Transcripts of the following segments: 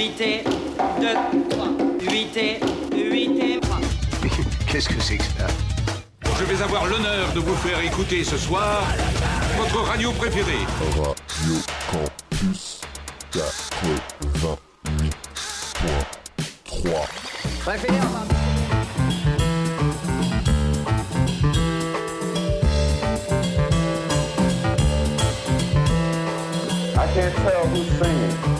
8 et 2, 3. 8 et 8 et 3. Qu'est-ce que c'est que ça Je vais avoir l'honneur de vous faire écouter ce soir votre radio préférée. Radio Campus 88.3. Préféré enfin. I can't tell who's singing.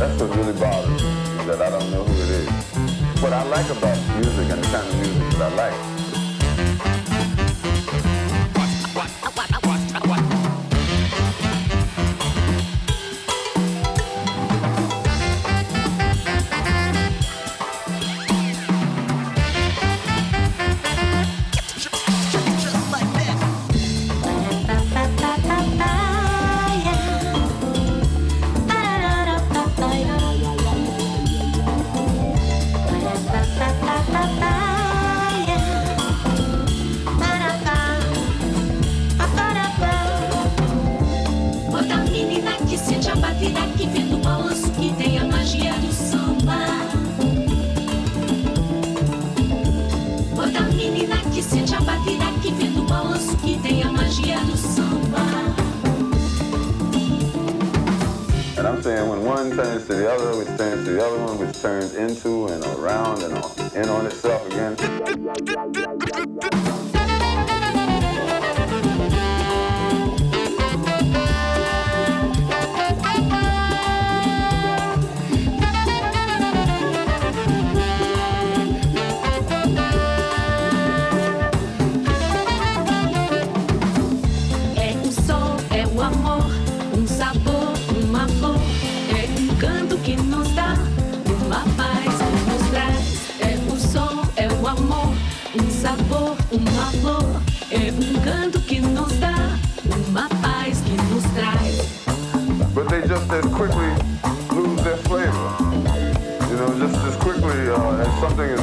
That's what really bothers me, is that I don't know who it is. What I like about music and the kind of music that I like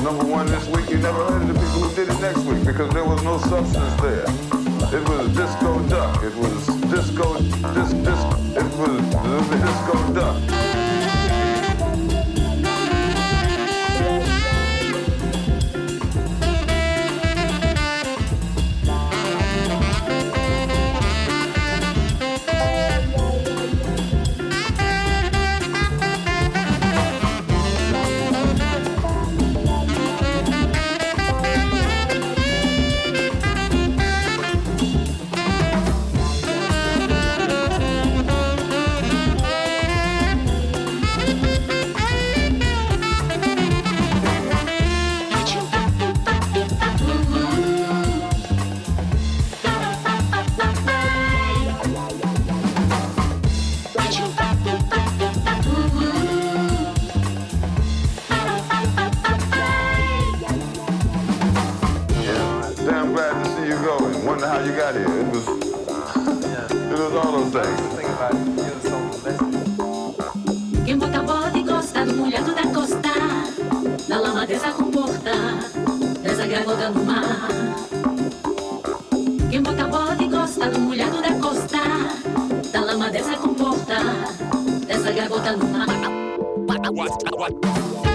number one this week, you never heard of the people who did it next week because there was no substance there. It was disco duck. It was disco, dis, dis, it was disco duck. Dessa gravota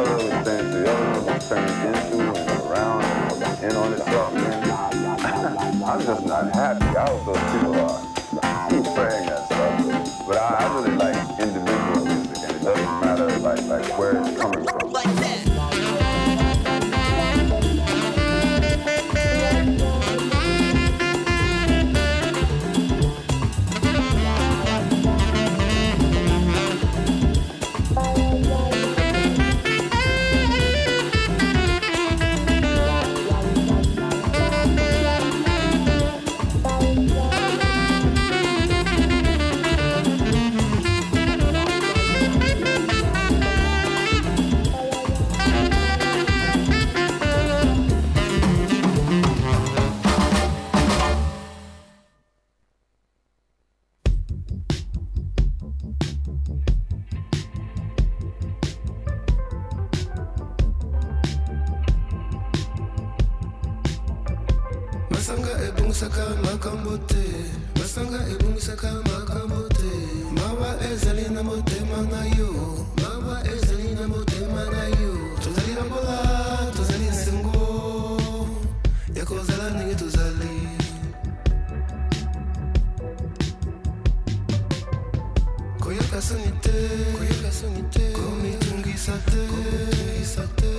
other, the other one, and around and in on itself. I'm just not happy. I hope those people are keep saying that stuff. But I, I really like individual music, and it doesn't matter like like where it's coming masanga ebongisaka makambo te masanga ebongisaka makambo te mawa ezali na motema na yo. Mawa ezali na motema na yo. Tozali bambola tozali nsengo ya kozala ndenge tozali. Koyoka soni te komitungisa te komitungisa te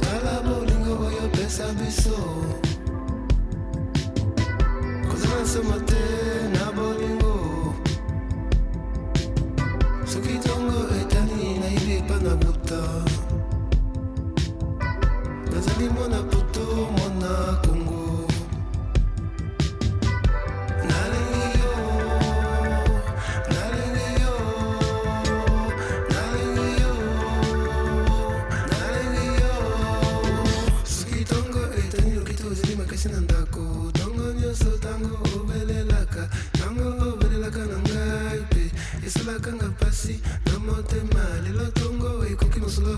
tala bolingo oyo pesa biso kozala na bolingo. Soki ntongo etani nayibi epa na buta nazali mwana poto mwana kongo ntango obelelaka ntango obelelaka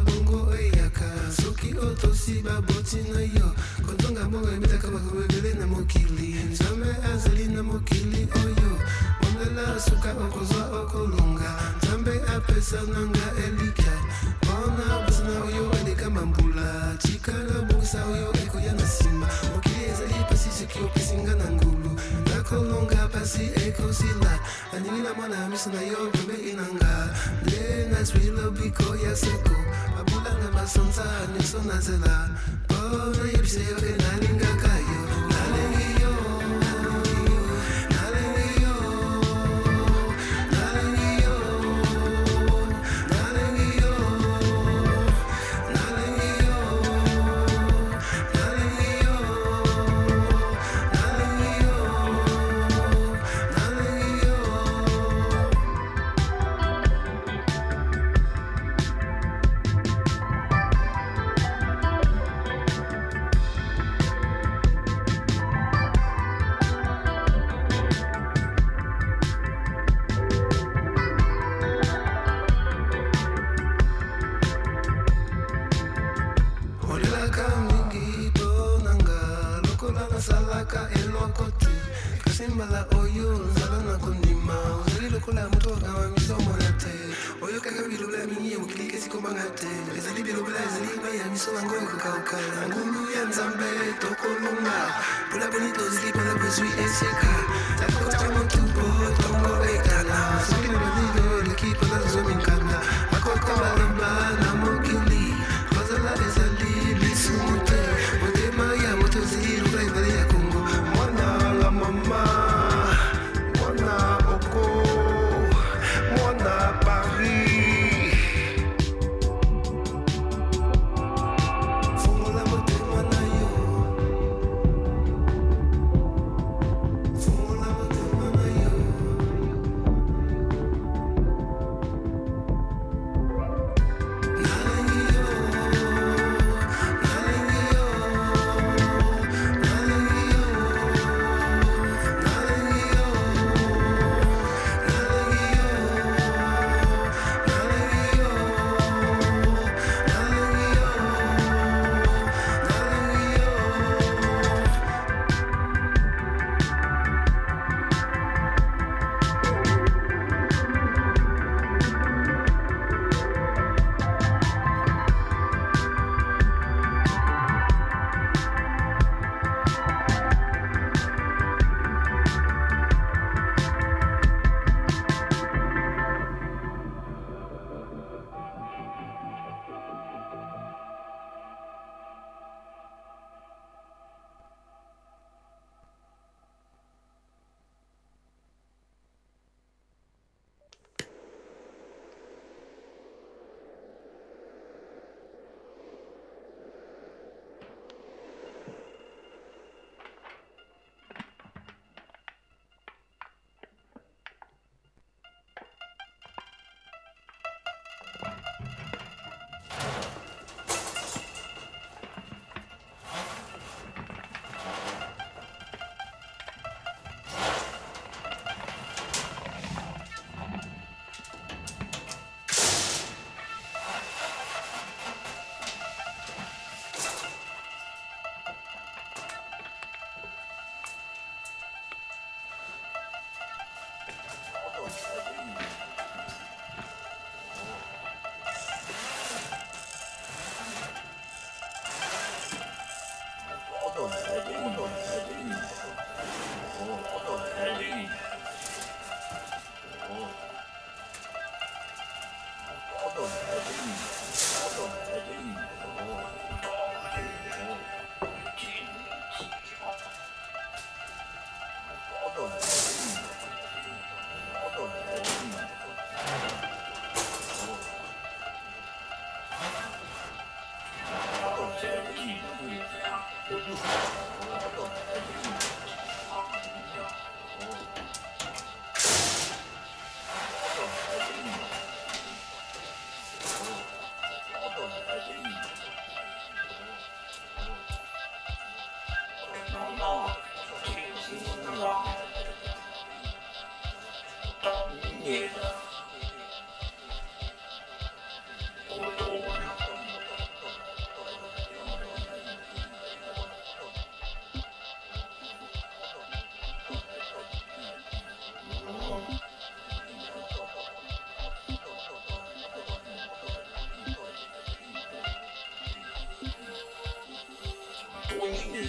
bongo eyaka. Na yo azali okozwa nsima. mokili ezali pasi soki opesinga na ngulu nakolonga pasi ekosila naningi na mwana miso na yo pembe inanga nde nazwi lobiko ya seko babulanga basanza nyonso na nzela mpo nayebisa yo e nalingaka lokola nasalaka eloko te kasi mbala oyo nzala na kondima. Ozali lokola moto akama miso mona te. Oyokaka bilobela mingi ya mokili kesi kombanga te. Ezali bilobela ezali mai ya miso nango ekokauka na ngulu ya nzambe tokolonga. Mpona boni tozili mpona bozwi esieka. Takota motupo tongo ekala soki na bazilo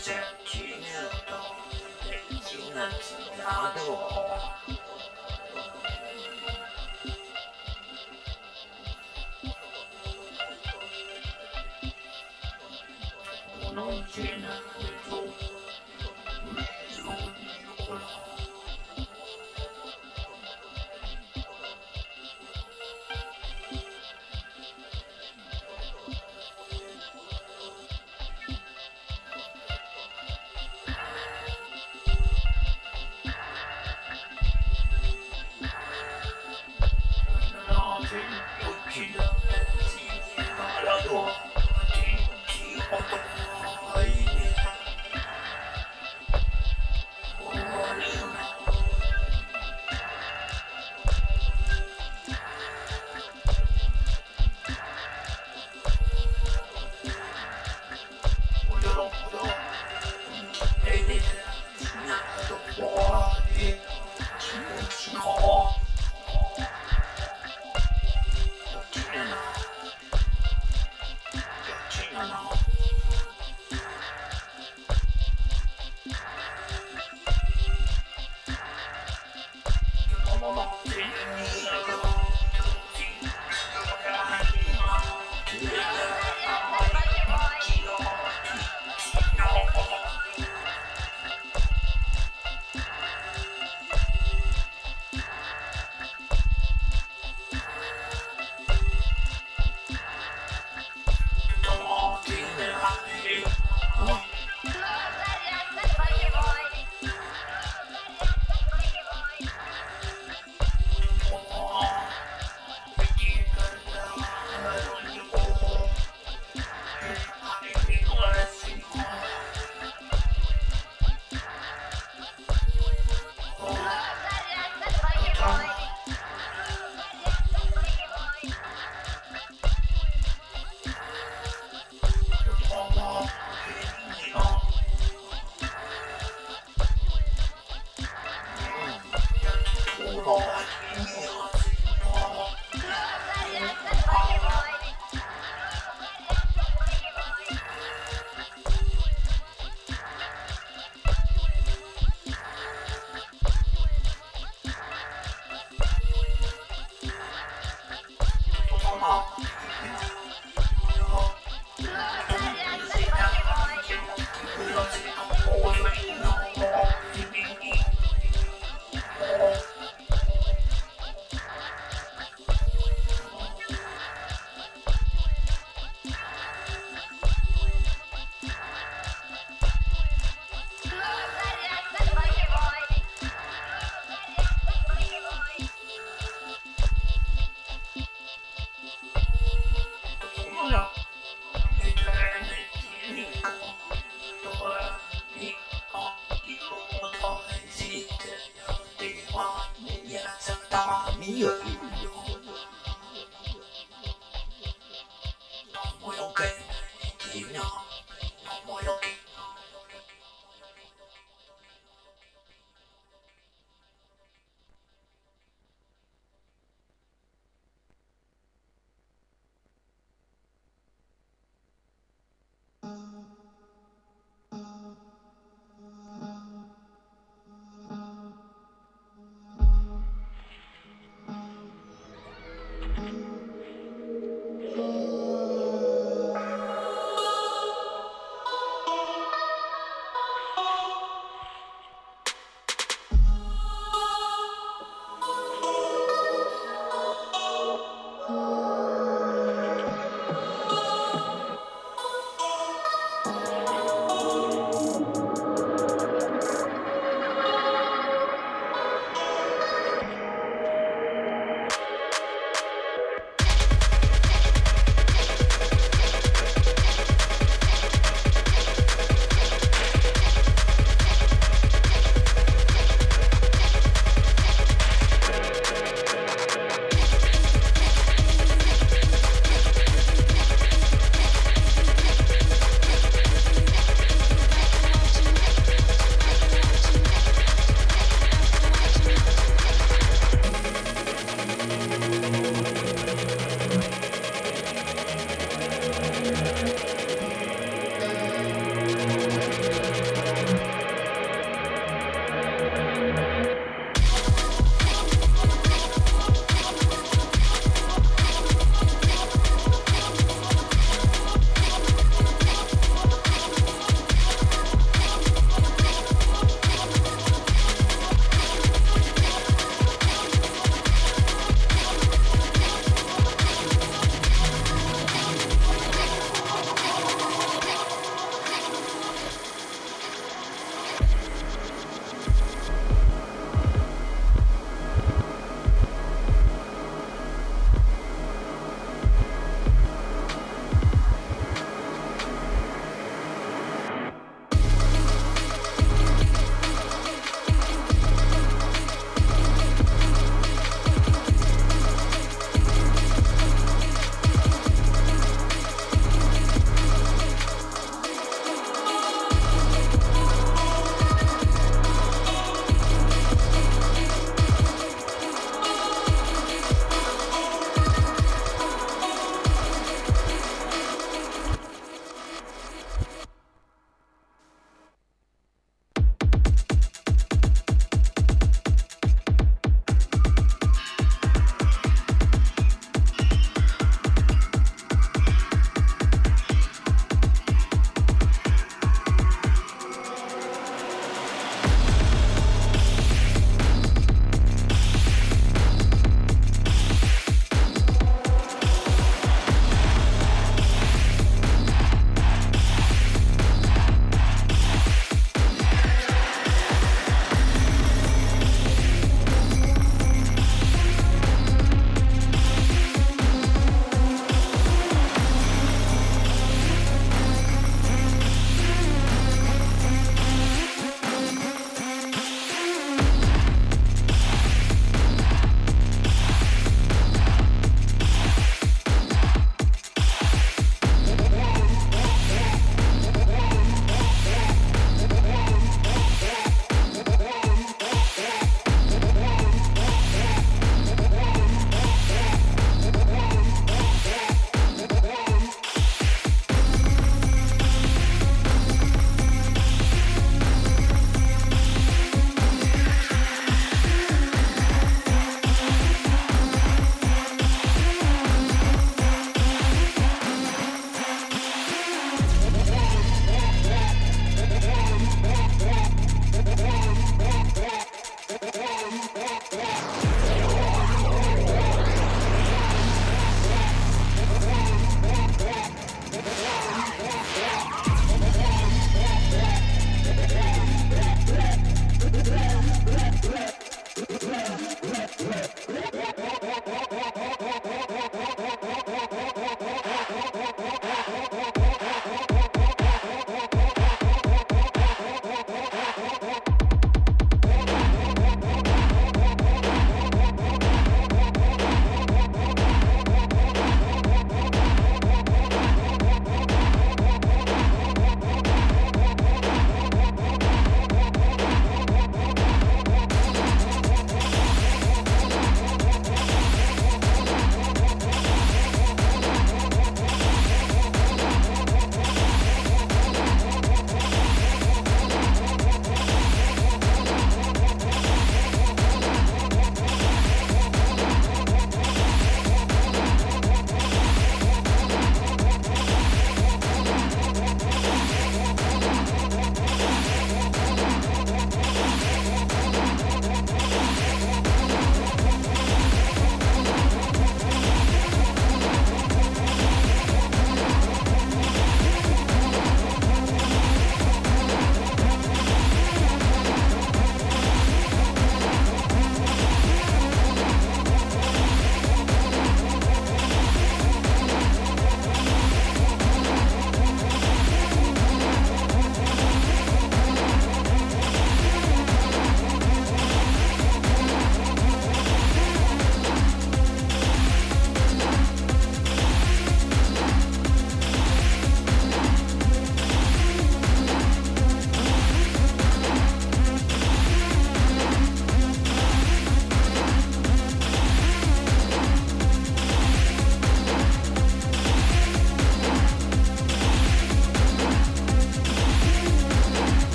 Thank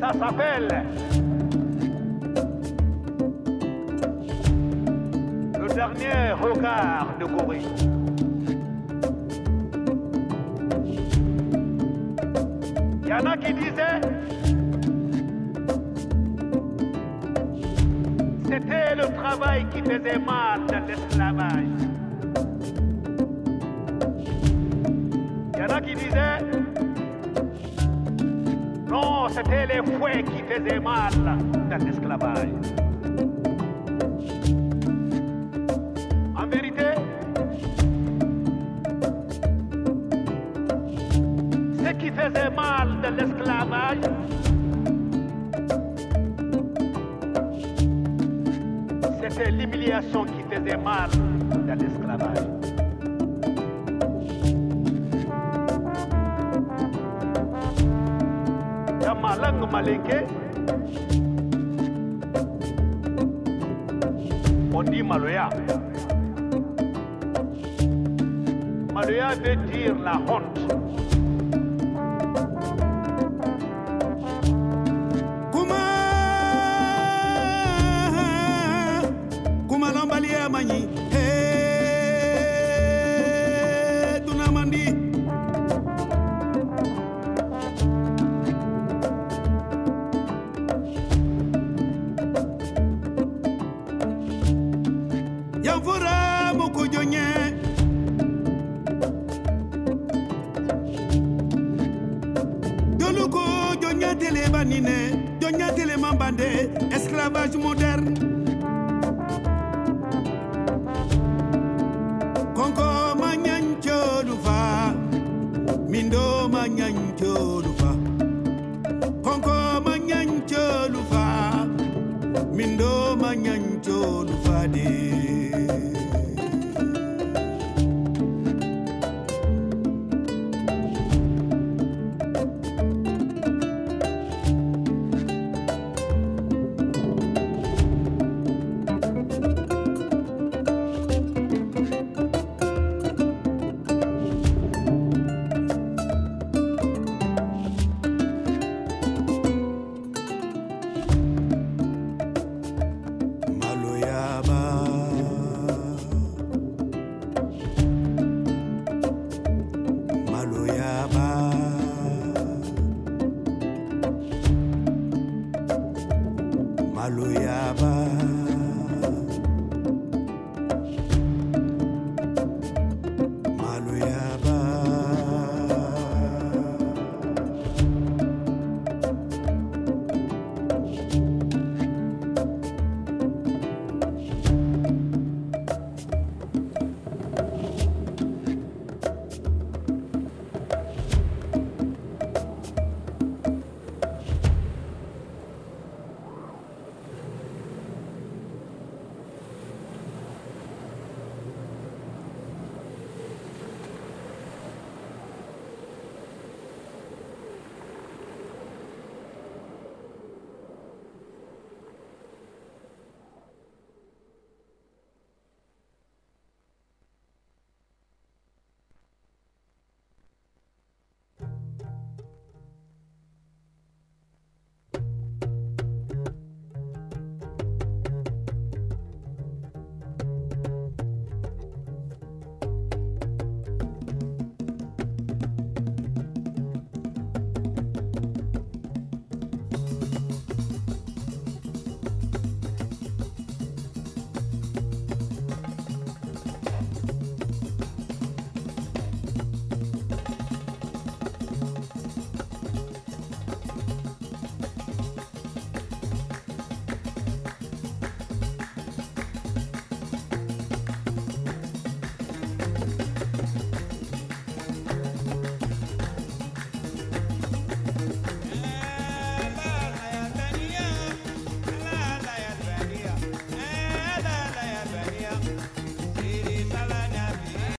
Ça s'appelle le dernier regard de Corée. Il y en a qui disaient c'était le travail qui faisait mal dans l'esclavage. Il y en a qui disaient c'était les fouets qui faisaient mal dans l'esclavage. On dit maloya. Maloya veut dire la honte. aleluia.